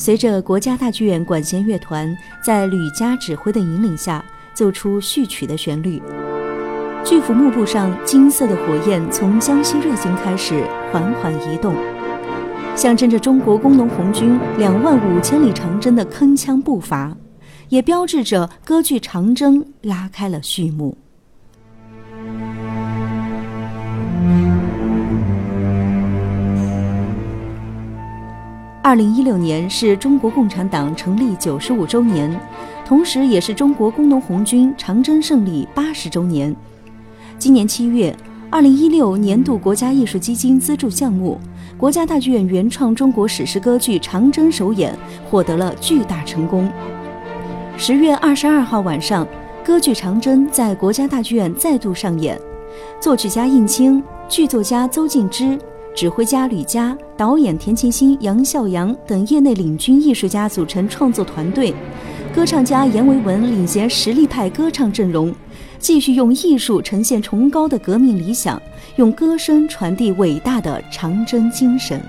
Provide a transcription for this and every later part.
随着国家大剧院管弦乐团在吕嘉指挥的引领下，奏出序曲的旋律。巨幅幕布上金色的火焰从江西瑞金开始缓缓移动，象征着中国工农红军两万五千里长征的铿锵步伐，也标志着歌剧长征拉开了序幕。二零一六年是中国共产党成立九十五周年，同时也是中国工农红军长征胜利八十周年。今年七月，二零一六年度国家艺术基金资助项目——国家大剧院原创中国史诗歌剧《长征》首演获得了巨大成功。十月二十二号晚上，歌剧《长征》在国家大剧院再度上演，作曲家应钦，剧作家邹静之。指挥家吕嘉、导演田沁鑫、杨孝阳等业内领军艺术家组成创作团队，歌唱家阎维文领衔实力派歌唱阵容，继续用艺术呈现崇高的革命理想，用歌声传递伟大的长征精神。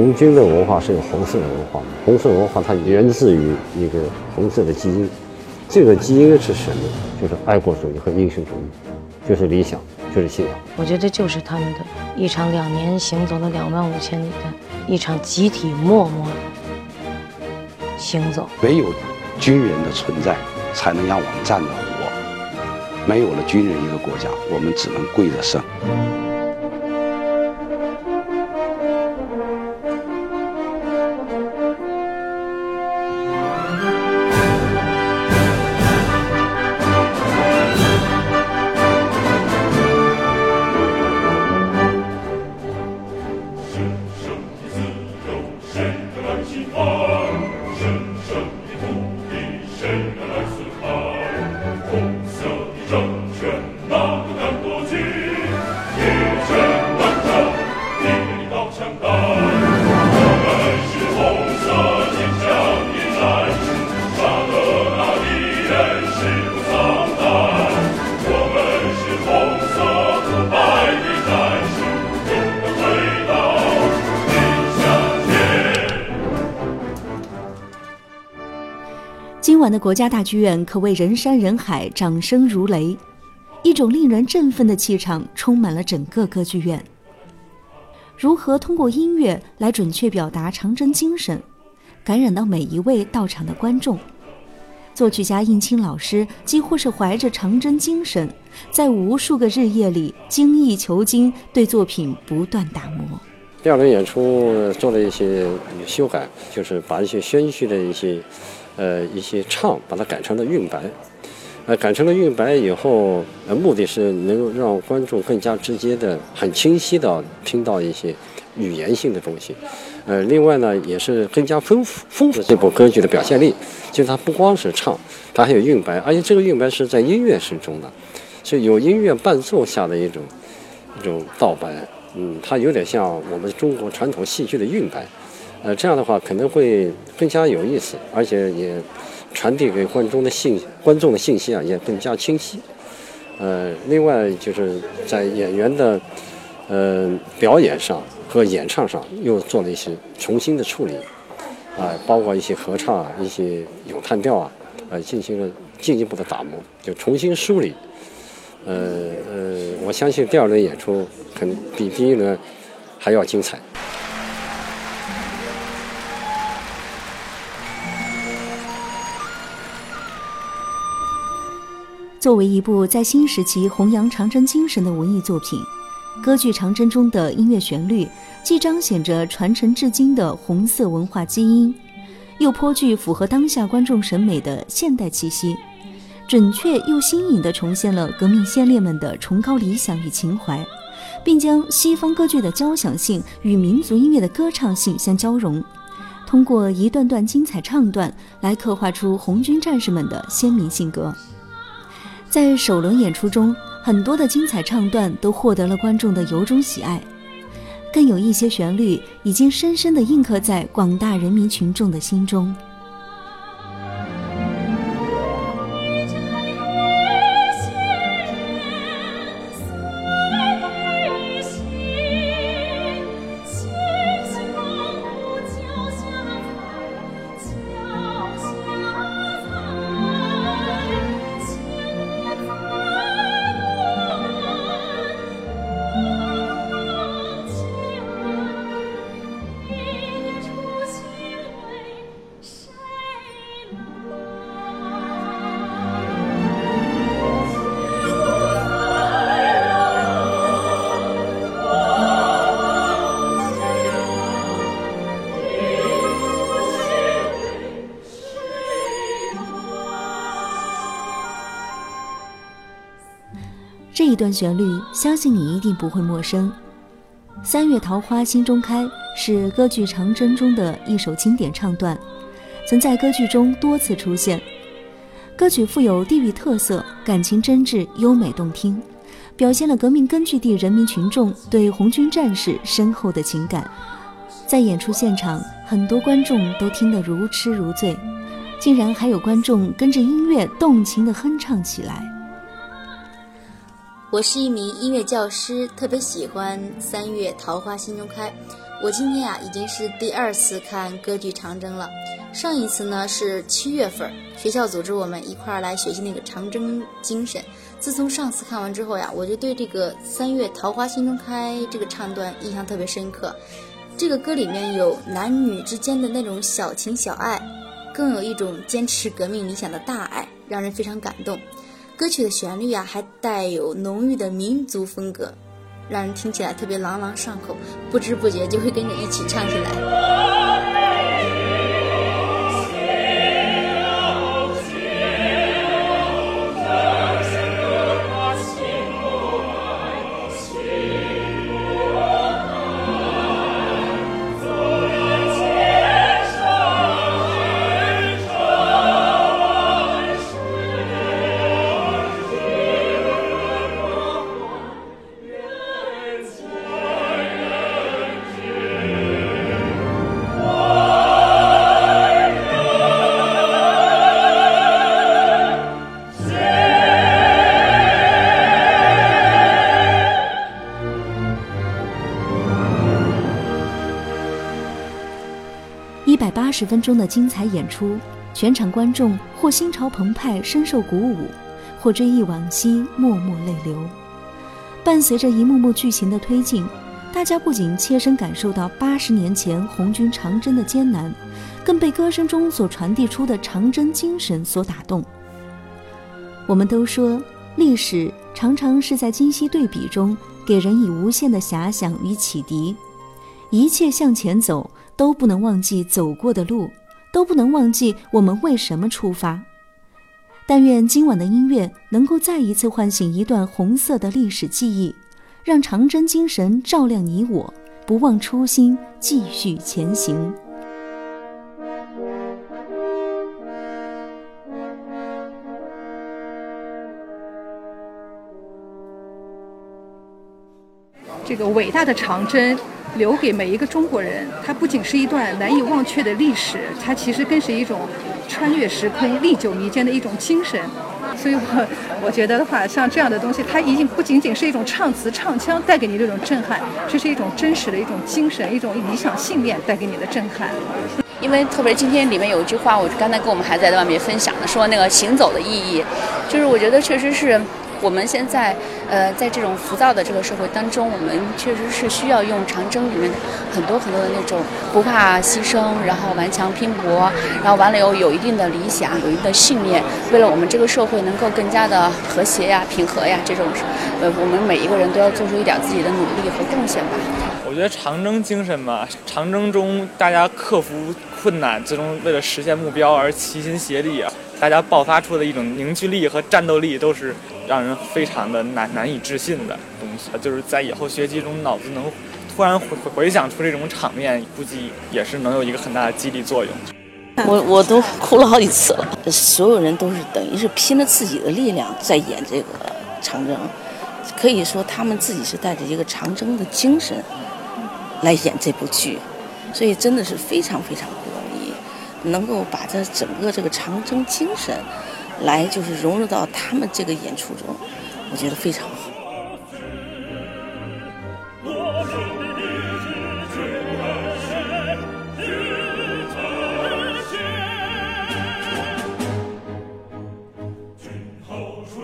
红军的文化是有红色的文化，红色文化它源自于一个红色的基因，这个基因是什么？就是爱国主义和英雄主义，就是理想，就是信仰。我觉得就是他们的一场两年行走了两万五千里的一场集体默默的行走。唯有军人的存在，才能让我们站得活。没有了军人，一个国家，我们只能跪着胜。国家大剧院可谓人山人海，掌声如雷，一种令人振奋的气场充满了整个歌剧院。如何通过音乐来准确表达长征精神，感染到每一位到场的观众？作曲家应钦老师几乎是怀着长征精神，在无数个日夜里精益求精，对作品不断打磨。第二轮演出做了一些修改，就是把一些宣叙的一些。呃，一些唱把它改成了韵白，呃，改成了韵白以后，呃，目的是能够让观众更加直接的、很清晰的听到一些语言性的东西。呃，另外呢，也是更加丰富丰富这部歌剧的表现力。就它不光是唱，它还有韵白，而且这个韵白是在音乐声中的，是有音乐伴奏下的一种一种道白。嗯，它有点像我们中国传统戏剧的韵白。呃，这样的话可能会更加有意思，而且也传递给观众的信观众的信息啊，也更加清晰。呃，另外就是在演员的呃表演上和演唱上又做了一些重新的处理，啊，包括一些合唱啊、一些咏叹调啊，呃，进行了进一步的打磨，就重新梳理。呃呃，我相信第二轮演出肯比第一轮还要精彩。作为一部在新时期弘扬长征精神的文艺作品，歌剧《长征》中的音乐旋律既彰显着传承至今的红色文化基因，又颇具符合当下观众审美的现代气息，准确又新颖地重现了革命先烈们的崇高理想与情怀，并将西方歌剧的交响性与民族音乐的歌唱性相交融，通过一段段精彩唱段来刻画出红军战士们的鲜明性格。在首轮演出中，很多的精彩唱段都获得了观众的由衷喜爱，更有一些旋律已经深深地印刻在广大人民群众的心中。这一段旋律，相信你一定不会陌生。三月桃花心中开是歌剧《长征》中的一首经典唱段，曾在歌剧中多次出现。歌曲富有地域特色，感情真挚、优美动听，表现了革命根据地人民群众对红军战士深厚的情感。在演出现场，很多观众都听得如痴如醉，竟然还有观众跟着音乐动情地哼唱起来。我是一名音乐教师，特别喜欢《三月桃花心中开》。我今天呀已经是第二次看歌剧《长征》了。上一次呢是七月份，学校组织我们一块儿来学习那个长征精神。自从上次看完之后呀，我就对这个《三月桃花心中开》这个唱段印象特别深刻。这个歌里面有男女之间的那种小情小爱，更有一种坚持革命理想的大爱，让人非常感动。歌曲的旋律啊，还带有浓郁的民族风格，让人听起来特别朗朗上口，不知不觉就会跟着一起唱起来。十分钟的精彩演出，全场观众或心潮澎湃，深受鼓舞；或追忆往昔，默默泪流。伴随着一幕幕剧情的推进，大家不仅切身感受到八十年前红军长征的艰难，更被歌声中所传递出的长征精神所打动。我们都说，历史常常是在今昔对比中，给人以无限的遐想与启迪。一切向前走。都不能忘记走过的路，都不能忘记我们为什么出发。但愿今晚的音乐能够再一次唤醒一段红色的历史记忆，让长征精神照亮你我，不忘初心，继续前行。这个伟大的长征。留给每一个中国人，它不仅是一段难以忘却的历史，它其实更是一种穿越时空、历久弥坚的一种精神。所以，我我觉得的话，像这样的东西，它已经不仅仅是一种唱词、唱腔带给你这种震撼，这是一种真实的一种精神、一种理想信念带给你的震撼。因为特别今天里面有一句话，我刚才跟我们孩子在外面分享的，说那个行走的意义，就是我觉得确实是。我们现在，呃，在这种浮躁的这个社会当中，我们确实是需要用长征里面很多很多的那种不怕牺牲，然后顽强拼搏，然后完了以后有一定的理想，有一定的信念，为了我们这个社会能够更加的和谐呀、平和呀，这种，呃，我们每一个人都要做出一点自己的努力和贡献吧。我觉得长征精神嘛，长征中大家克服困难，最终为了实现目标而齐心协力啊。大家爆发出的一种凝聚力和战斗力，都是让人非常的难难以置信的东西。就是在以后学习中，脑子能突然回回想出这种场面，估计也是能有一个很大的激励作用。我我都哭了好几次了。所有人都是等于是拼了自己的力量在演这个长征，可以说他们自己是带着一个长征的精神来演这部剧，所以真的是非常非常不容易。能够把这整个这个长征精神，来，就是融入到他们这个演出中，我觉得非常好。军号吹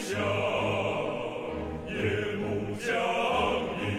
响，夜幕降临。